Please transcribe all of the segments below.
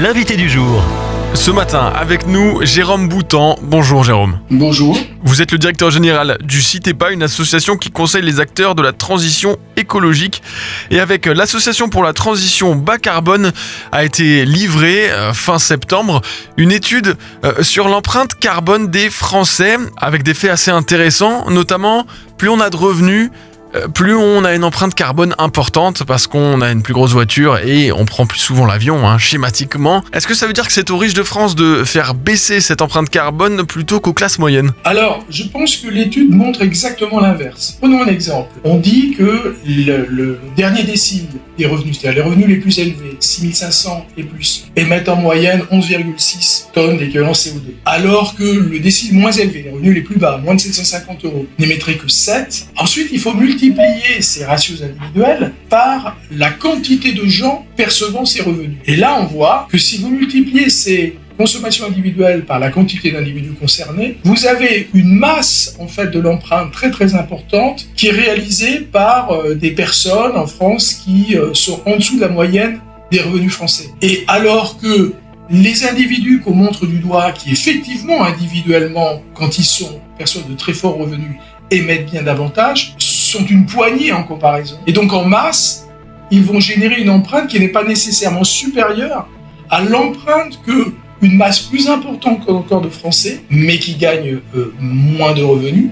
l'invité du jour. Ce matin, avec nous, Jérôme Boutan. Bonjour Jérôme. Bonjour. Vous êtes le directeur général du CITEPA, une association qui conseille les acteurs de la transition écologique. Et avec l'association pour la transition bas carbone a été livrée euh, fin septembre une étude euh, sur l'empreinte carbone des Français avec des faits assez intéressants, notamment plus on a de revenus, plus on a une empreinte carbone importante parce qu'on a une plus grosse voiture et on prend plus souvent l'avion, hein, schématiquement. Est-ce que ça veut dire que c'est aux riches de France de faire baisser cette empreinte carbone plutôt qu'aux classes moyennes? Alors, je pense que l'étude montre exactement l'inverse. Prenons un exemple. On dit que le, le dernier décile des revenus, c'est-à-dire les revenus les plus élevés, 6500 et plus, émettent en moyenne 11,6 tonnes d'équivalent CO2. Alors que le décile moins élevé, les revenus les plus bas, moins de 750 euros, n'émettrait que 7. Ensuite, il faut multiplier ces ratios individuels par la quantité de gens percevant ces revenus. Et là, on voit que si vous multipliez ces consommation individuelle par la quantité d'individus concernés, vous avez une masse en fait de l'empreinte très très importante qui est réalisée par euh, des personnes en France qui euh, sont en dessous de la moyenne des revenus français. Et alors que les individus qu'on montre du doigt, qui effectivement individuellement, quand ils sont perçoivent de très forts revenus, émettent bien davantage, sont une poignée en comparaison. Et donc en masse, ils vont générer une empreinte qui n'est pas nécessairement supérieure à l'empreinte que une masse plus importante encore de Français, mais qui gagnent euh, moins de revenus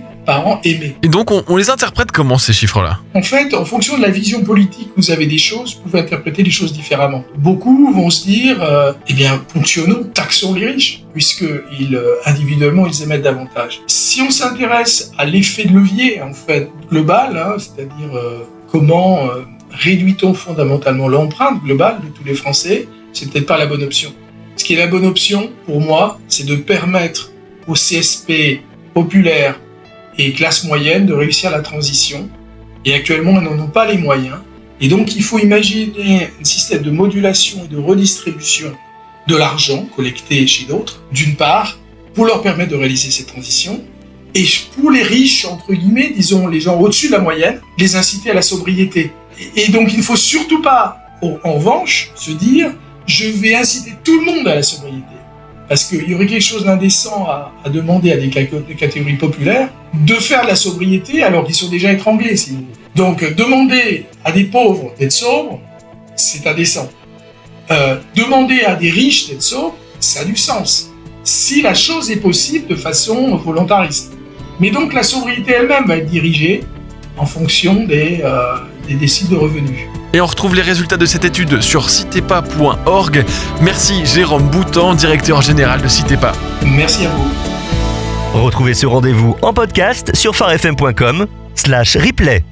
Et donc on, on les interprète comment ces chiffres-là? En fait, en fonction de la vision politique que vous avez des choses, vous pouvez interpréter les choses différemment. Beaucoup vont se dire, euh, eh bien, fonctionnons, taxons les riches, puisque ils, euh, individuellement, ils émettent davantage. Si on s'intéresse à l'effet de levier, en fait, global, hein, c'est-à-dire euh, comment euh, réduit-on fondamentalement l'empreinte globale de tous les Français, c'est peut-être pas la bonne option. Ce qui est la bonne option, pour moi, c'est de permettre aux CSP populaires et classes moyennes de réussir la transition. Et actuellement, ils n'en ont pas les moyens. Et donc, il faut imaginer un système de modulation et de redistribution de l'argent collecté chez d'autres, d'une part, pour leur permettre de réaliser cette transition, et pour les riches, entre guillemets, disons les gens au-dessus de la moyenne, les inciter à la sobriété. Et, donc, il ne faut surtout pas, en revanche, se dire je vais inciter tout le monde à la sobriété. Parce qu'il y aurait quelque chose d'indécent à, demander à des, catégories populaires de faire de la sobriété alors qu'ils sont déjà étranglés, si vous voulez. Donc, demander à des pauvres d'être sobres, c'est indécent. Euh, demander à des riches d'être sobres, ça a du sens. Si la chose est possible de façon volontariste. Mais donc, la sobriété elle-même va être dirigée en fonction des, euh, des déciles de revenus. Et on retrouve les résultats de cette étude sur citepa.org. Merci Jérôme Boutan, directeur général de Citepa. Merci à vous. Retrouvez ce rendez-vous en podcast sur farfm.com slash replay.